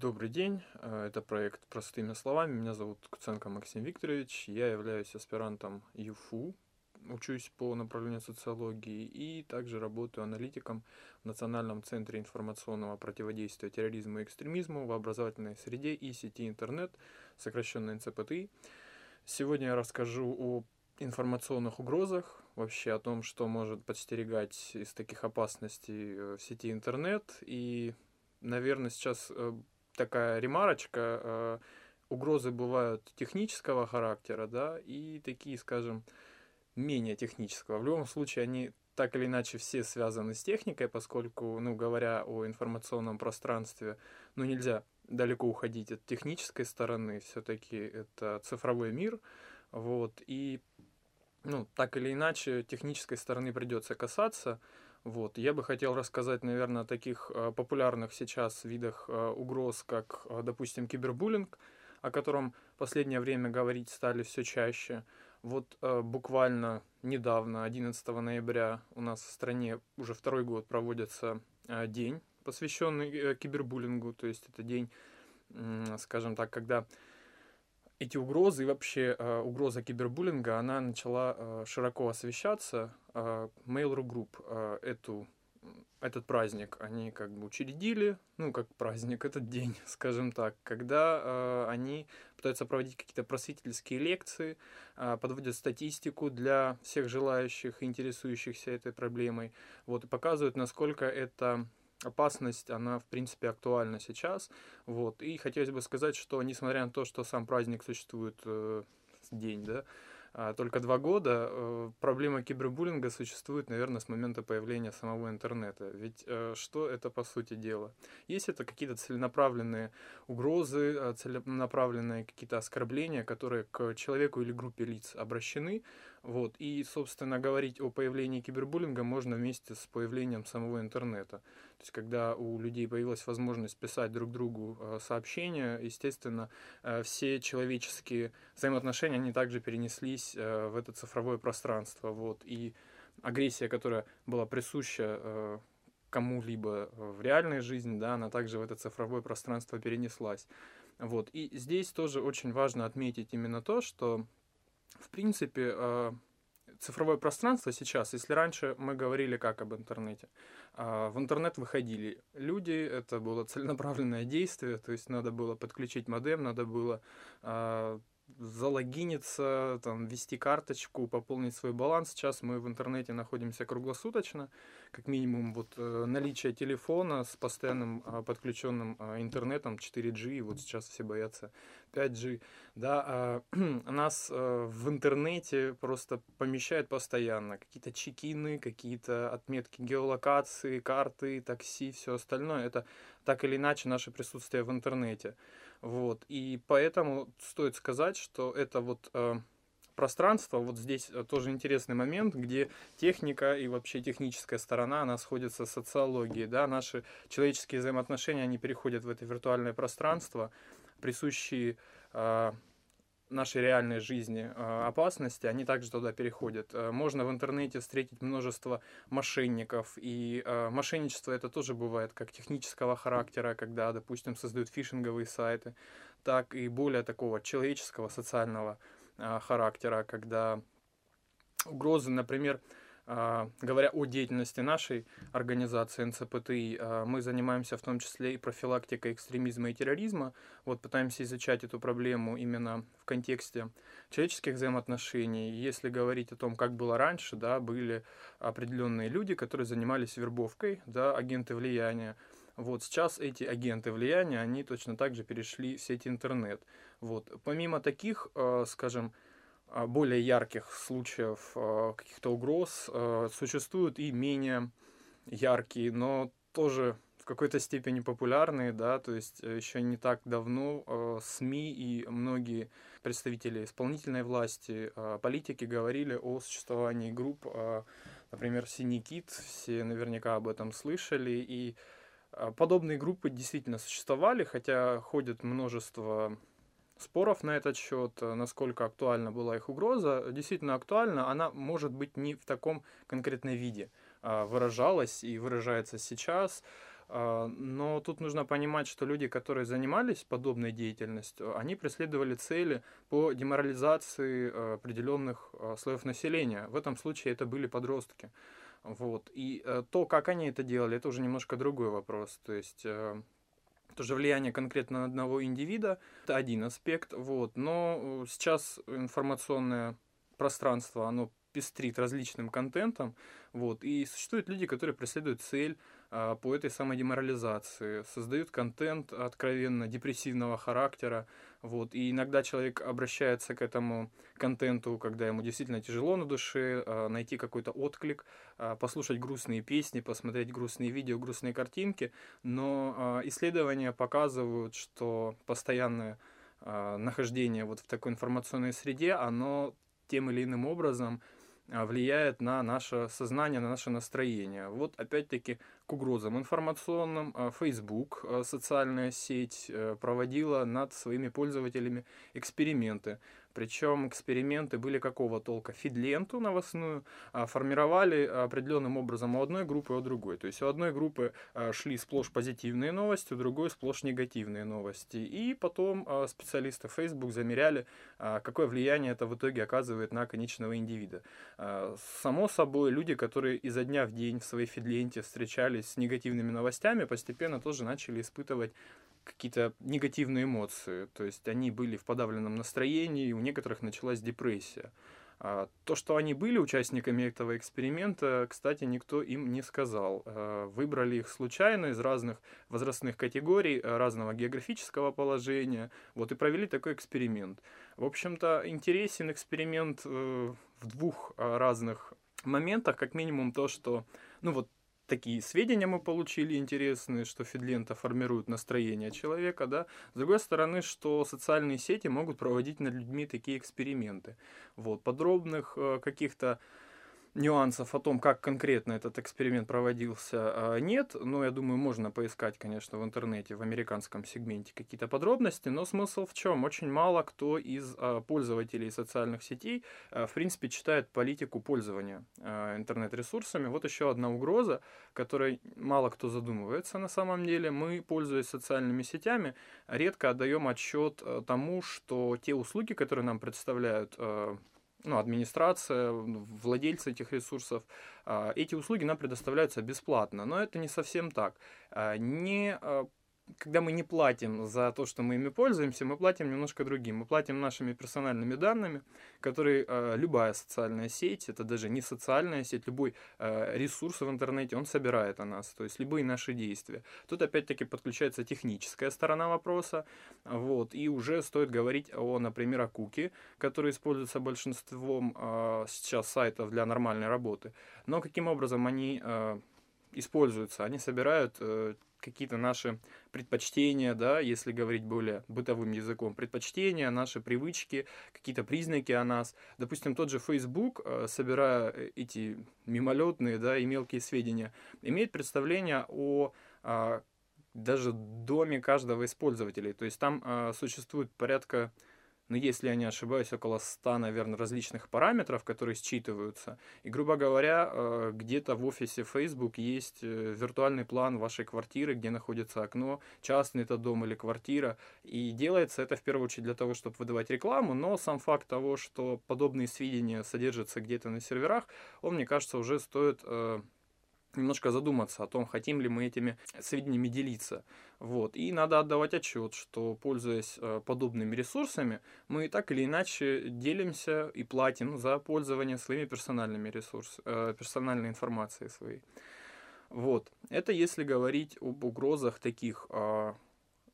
Добрый день, э, это проект «Простыми словами». Меня зовут Куценко Максим Викторович, я являюсь аспирантом ЮФУ, учусь по направлению социологии и также работаю аналитиком в Национальном центре информационного противодействия терроризму и экстремизму в образовательной среде и сети интернет, сокращенно НЦПТИ. Сегодня я расскажу о информационных угрозах, вообще о том, что может подстерегать из таких опасностей э, в сети интернет. И, наверное, сейчас э, такая ремарочка. Э, угрозы бывают технического характера, да, и такие, скажем, менее технического. В любом случае, они так или иначе все связаны с техникой, поскольку, ну, говоря о информационном пространстве, ну, нельзя далеко уходить от технической стороны, все-таки это цифровой мир, вот, и, ну, так или иначе, технической стороны придется касаться, вот. Я бы хотел рассказать, наверное, о таких э, популярных сейчас видах э, угроз, как, э, допустим, кибербуллинг, о котором в последнее время говорить стали все чаще. Вот буквально недавно, 11 ноября, у нас в стране уже второй год проводится день, посвященный кибербуллингу, то есть это день, скажем так, когда эти угрозы и вообще э, угроза кибербуллинга, она начала э, широко освещаться. Э, Mail.ru Group э, эту, этот праздник они как бы учредили, ну как праздник, этот день, скажем так, когда э, они пытаются проводить какие-то просветительские лекции, э, подводят статистику для всех желающих, интересующихся этой проблемой, вот, и показывают, насколько это опасность, она, в принципе, актуальна сейчас. Вот. И хотелось бы сказать, что несмотря на то, что сам праздник существует э, день, да, а, только два года, э, проблема кибербуллинга существует, наверное, с момента появления самого интернета. Ведь э, что это по сути дела? Есть это какие-то целенаправленные угрозы, э, целенаправленные какие-то оскорбления, которые к человеку или группе лиц обращены, вот. И, собственно, говорить о появлении кибербуллинга можно вместе с появлением самого интернета. То есть, когда у людей появилась возможность писать друг другу э, сообщения, естественно, э, все человеческие взаимоотношения, они также перенеслись э, в это цифровое пространство. Вот. И агрессия, которая была присуща кому-либо в реальной жизни, да, она также в это цифровое пространство перенеслась. Вот. И здесь тоже очень важно отметить именно то, что в принципе, э, цифровое пространство сейчас, если раньше мы говорили как об интернете, а, в интернет выходили люди, это было целенаправленное действие, то есть надо было подключить модем, надо было а, залогиниться, там, ввести карточку, пополнить свой баланс. Сейчас мы в интернете находимся круглосуточно, как минимум вот э, наличие телефона с постоянным э, подключенным э, интернетом 4G, вот сейчас все боятся 5G, да, э, нас э, в интернете просто помещают постоянно какие-то чекины, какие-то отметки геолокации, карты, такси, все остальное. Это так или иначе наше присутствие в интернете. Вот. И поэтому стоит сказать, что это вот пространство, вот здесь э, тоже интересный момент, где техника и вообще техническая сторона, она сходится с социологией, да, наши человеческие взаимоотношения, они переходят в это виртуальное пространство, присущие э, нашей реальной жизни э, опасности, они также туда переходят. Э, можно в интернете встретить множество мошенников, и э, мошенничество это тоже бывает как технического характера, когда, допустим, создают фишинговые сайты, так и более такого человеческого, социального когда угрозы, например, а, говоря о деятельности нашей организации НЦПТИ, а, мы занимаемся в том числе и профилактикой экстремизма и терроризма. Вот пытаемся изучать эту проблему именно в контексте человеческих взаимоотношений. Если говорить о том, как было раньше, да, были определенные люди, которые занимались вербовкой, да, агенты влияния. Вот сейчас эти агенты влияния, они точно так же перешли в сеть интернет. Вот. Помимо таких, а, скажем, а, более ярких случаев а, каких-то угроз существуют и менее яркие, но тоже в какой-то степени популярные, да, то есть э, еще не так давно СМИ и многие представители исполнительной власти, политики говорили о существовании групп, например, «Синий кит», все наверняка об этом слышали, и подобные группы действительно существовали, хотя ходит множество споров на этот счет, э, насколько актуальна была их угроза. Действительно актуальна, она может быть не в таком конкретном виде а, выражалась и выражается сейчас. А, но тут нужно понимать, что люди, которые занимались подобной деятельностью, они преследовали цели по деморализации а, определенных а, слоев населения. В этом случае это были подростки. Вот. И э, то, как они это делали, это уже немножко другой вопрос. То есть э, тоже влияние конкретно на одного индивида, это один аспект, вот, но э, сейчас информационное пространство, оно пестрит различным контентом, вот, и существуют люди, которые преследуют цель по этой самой деморализации, создают контент откровенно депрессивного характера, вот, и иногда человек обращается к этому контенту, когда ему действительно тяжело на душе, а, найти какой-то отклик, а, послушать грустные песни, посмотреть грустные видео, грустные картинки, но исследования показывают, что постоянное нахождение вот в такой информационной среде, оно тем или иным образом влияет на наше сознание, на наше настроение. Вот опять-таки к угрозам информационным а, Facebook, а, социальная сеть, э, проводила над своими пользователями эксперименты. Причем эксперименты были какого толка? Фидленту новостную а, формировали определенным образом у одной группы, у другой. То есть у одной группы а, шли сплошь позитивные новости, у другой сплошь негативные новости. И потом а, специалисты Facebook замеряли, какое влияние это в итоге оказывает на конечного индивида. Само собой, люди, которые изо дня в день в своей фидленте встречались с негативными новостями, постепенно тоже начали испытывать какие-то негативные эмоции. То есть они были в подавленном настроении, и у некоторых началась депрессия. А то, что они были участниками этого эксперимента, кстати, никто им не сказал. А, выбрали их случайно из разных возрастных категорий, разного географического положения, вот и провели такой эксперимент. В общем-то, интересен эксперимент э, в двух а, разных моментах, как минимум то, что, ну вот такие сведения мы получили интересные, что Фидлента формирует настроение человека, да. С другой стороны, что социальные сети могут проводить над людьми такие эксперименты. Вот, подробных э, каких-то нюансов о том, как конкретно этот эксперимент проводился, а, нет. Но я думаю, можно поискать, конечно, в интернете, в американском сегменте какие-то подробности. Но смысл в чем? Очень мало кто из а, пользователей социальных сетей, а, в принципе, читает политику пользования интернет-ресурсами. Вот еще одна угроза, которой мало кто задумывается на самом деле. Мы, пользуясь социальными сетями, редко отдаем отчет тому, что те услуги, которые нам представляют ну, администрация, владельцы этих ресурсов, а, эти услуги нам предоставляются бесплатно. Но это не совсем так. А, не а, когда мы не платим за то, что мы ими пользуемся, мы платим немножко другим. Мы платим нашими персональными данными, которые э, любая социальная сеть, это даже не социальная сеть, любой э, ресурс в интернете, он собирает о нас, то есть любые наши действия. Тут опять-таки подключается техническая сторона вопроса, вот, и уже стоит говорить о, например, о куки, которые используются большинством э, сейчас сайтов для нормальной работы. Но каким образом они э, используются? Они собирают э, какие-то наши предпочтения, да, если говорить более бытовым языком, предпочтения, наши привычки, какие-то признаки о нас. Допустим, тот же Facebook, э, собирая э, эти мимолетные, да, и мелкие сведения, имеет представление о а, даже доме каждого из пользователей. То есть там а, существует порядка но если я не ошибаюсь, около 100, наверное, различных параметров, которые считываются. И, грубо говоря, э, где-то в офисе Facebook есть э, виртуальный план вашей квартиры, где находится окно, частный это дом или квартира. И делается это в первую очередь для того, чтобы выдавать рекламу, но сам факт того, что подобные сведения содержатся где-то на серверах, он, мне кажется, уже стоит э, немножко задуматься о том, хотим ли мы этими сведениями делиться. Вот. И надо отдавать отчет, что, пользуясь э, подобными ресурсами, мы так или иначе делимся и платим за пользование своими персональными ресурсами, э, персональной информацией своей. Вот. Это если говорить об угрозах таких э,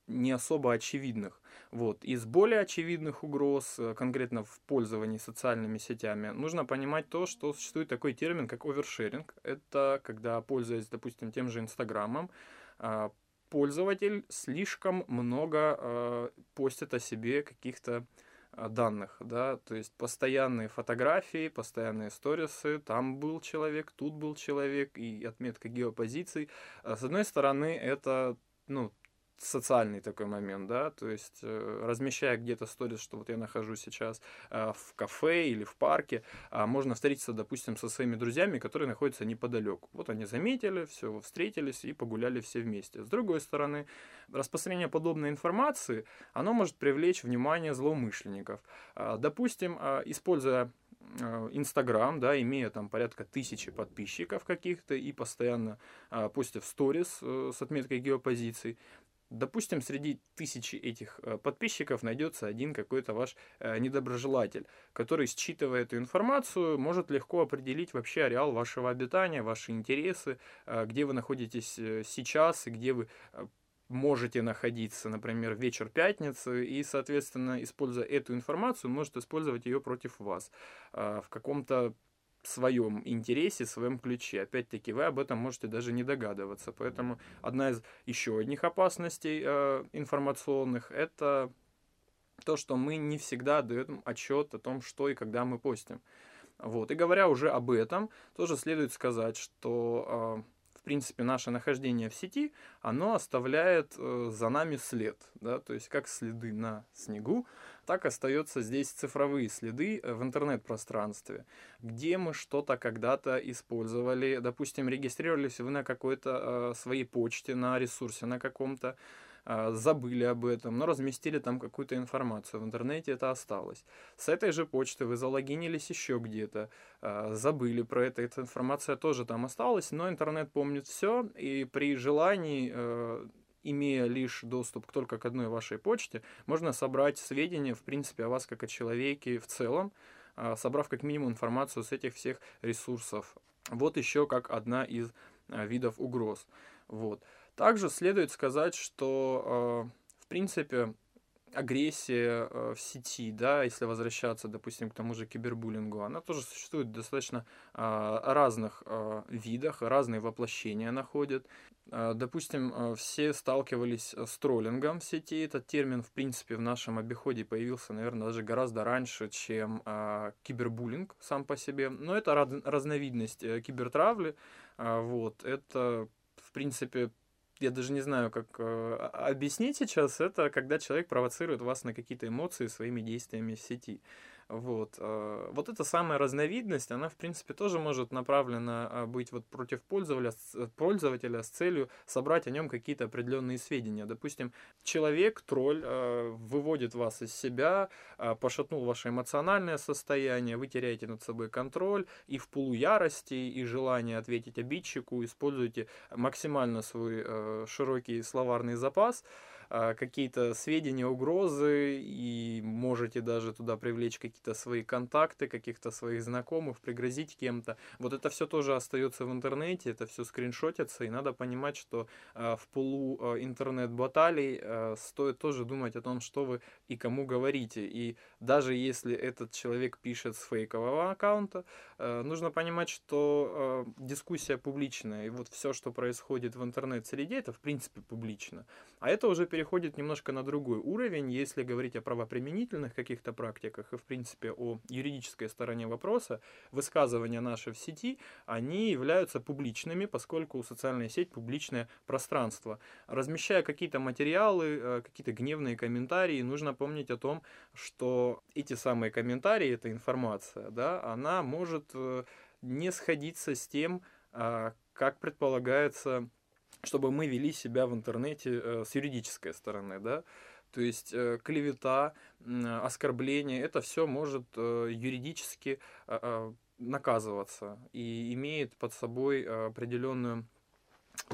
не особо очевидных. Вот. Из более очевидных угроз, э, конкретно в пользовании социальными сетями, нужно понимать то, что существует такой термин, как овершеринг. Это когда, пользуясь, допустим, тем же Инстаграмом, а, пользователь слишком много э, постит о себе каких-то данных, да, то есть постоянные фотографии, постоянные сторисы, там был человек, тут был человек, и отметка геопозиций. С одной стороны, это, ну, социальный такой момент, да, то есть э, размещая где-то сторис, что вот я нахожусь сейчас э, в кафе или в парке, а можно встретиться, допустим, со своими друзьями, которые находятся неподалеку. Вот они заметили, все, встретились и погуляли все вместе. С другой стороны, распространение подобной информации, оно может привлечь внимание злоумышленников. А, допустим, а, используя Э, Инстаграм, да, имея там порядка тысячи подписчиков каких-то и постоянно а, постя в сторис э, с отметкой геопозиций, Допустим, среди тысячи этих э, подписчиков найдется один какой-то ваш э, недоброжелатель, который, считывая эту информацию, может легко определить вообще ареал вашего обитания, ваши интересы, э, где вы находитесь сейчас и где вы можете находиться, например, вечер пятницы, и, соответственно, используя эту информацию, может использовать ее против вас. В каком-то своем интересе, своем ключе. Опять-таки, вы об этом можете даже не догадываться. Поэтому одна из еще одних опасностей э, информационных – это то, что мы не всегда даем отчет о том, что и когда мы постим. Вот. И говоря уже об этом, тоже следует сказать, что э, принципе, наше нахождение в сети, оно оставляет э, за нами след. Да? То есть как следы на снегу, так остается здесь цифровые следы э, в интернет-пространстве, где мы что-то когда-то использовали. Допустим, регистрировались вы на какой-то э, своей почте, на ресурсе на каком-то, забыли об этом, но разместили там какую-то информацию. В интернете это осталось. С этой же почты вы залогинились еще где-то, а, забыли про это. Эта информация тоже там осталась, но интернет помнит все, и при желании э, имея лишь доступ только к одной вашей почте, можно собрать сведения, в принципе, о вас как о человеке в целом, а, собрав как минимум информацию с этих всех ресурсов. Вот еще как одна из видов угроз. Вот. Также следует сказать, что, э, в принципе, агрессия э, в сети, да, если возвращаться, допустим, к тому же кибербуллингу, она тоже существует в достаточно э, разных видах, разные воплощения находит. Допустим, все сталкивались с троллингом в сети. Этот термин, в принципе, в нашем обиходе появился, наверное, даже гораздо раньше, чем кибербуллинг сам по себе. Но это разновидность кибертравли. Вот. Это, в принципе, я даже не знаю, как э, объяснить сейчас, это когда человек провоцирует вас на какие-то эмоции своими действиями в сети. Вот. Э, вот эта самая разновидность, она, в принципе, тоже может направлена а, быть вот против пользователя, пользователя с целью собрать о нем какие-то определенные сведения. Допустим, человек, тролль, э, выводит вас из себя, э, пошатнул ваше эмоциональное состояние, вы теряете над собой контроль, и в полу ярости, и желание ответить обидчику используете максимально свой широкий словарный запас, а, какие-то сведения, угрозы, и можете даже туда привлечь какие-то свои контакты, каких-то своих знакомых, пригрозить кем-то. Вот это все тоже остается в интернете, это все скриншотится, и надо понимать, что а, в полу а, интернет-баталий стоит тоже думать о том, что вы и кому говорите. И даже если этот человек пишет с фейкового аккаунта, нужно понимать, что дискуссия публичная, и вот все, что происходит в интернет-среде, это в принципе публично. А это уже переходит немножко на другой уровень, если говорить о правоприменительных каких-то практиках и, в принципе, о юридической стороне вопроса, высказывания наши в сети, они являются публичными, поскольку социальная сеть – публичное пространство. Размещая какие-то материалы, э, какие-то гневные комментарии, нужно помнить о том, что эти самые комментарии, эта информация, да, она может э, не сходиться с тем, а, как предполагается чтобы мы вели себя в интернете э, с юридической стороны, да, то есть э, клевета, оскорбление, это все может э, юридически наказываться и имеет под собой определенную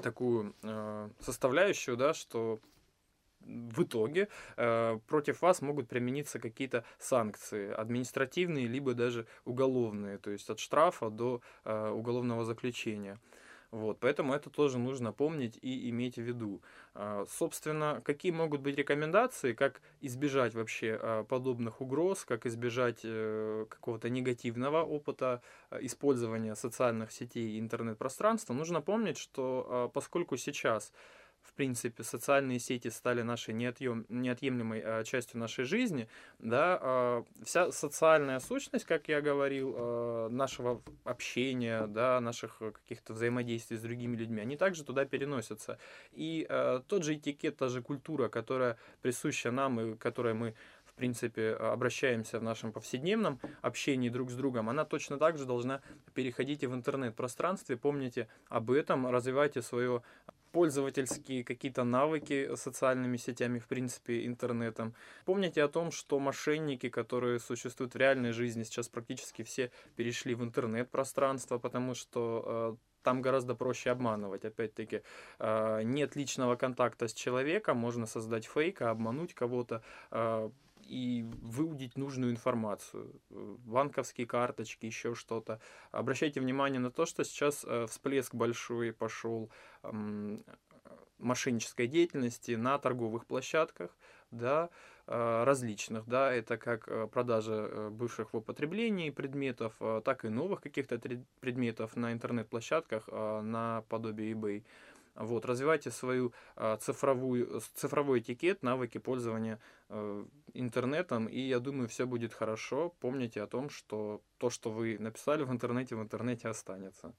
такую составляющую, да, что в итоге э, против вас могут примениться какие-то санкции, административные, либо даже уголовные, то есть от штрафа до э, уголовного заключения. Вот, поэтому это тоже нужно помнить и иметь в виду. А, собственно, какие могут быть рекомендации, как избежать вообще а, подобных угроз, как избежать э, какого-то негативного опыта а, использования социальных сетей и интернет-пространства, нужно помнить, что поскольку сейчас в принципе, социальные сети стали нашей неотъем, неотъемлемой а, частью нашей жизни, да, а, вся социальная сущность, как я говорил, а, нашего общения, да, наших каких-то взаимодействий с другими людьми, они также туда переносятся. И а, тот же этикет, та же культура, которая присуща нам и которой мы в принципе, обращаемся в нашем повседневном общении друг с другом, она точно так же должна переходить и в интернет-пространстве. Помните об этом, развивайте свое пользовательские какие-то навыки социальными сетями, в принципе, интернетом. Помните о том, что мошенники, которые существуют в реальной жизни, сейчас практически все перешли в интернет-пространство, потому что э, там гораздо проще обманывать. Опять-таки, э, нет личного контакта с человеком, можно создать фейк, обмануть кого-то. Э, и выудить нужную информацию, э, банковские карточки, еще что-то. Обращайте внимание на то, что сейчас э, всплеск большой пошел мошеннической деятельности на торговых площадках, да, э, различных, да, это как продажа бывших в употреблении предметов, так и новых каких-то предметов на интернет-площадках на подобие eBay. Вот, развивайте свою а, цифровую, цифровой этикет, навыки пользования э, интернетом, и я думаю, все будет хорошо. Помните о том, что то, что вы написали в интернете, в интернете останется.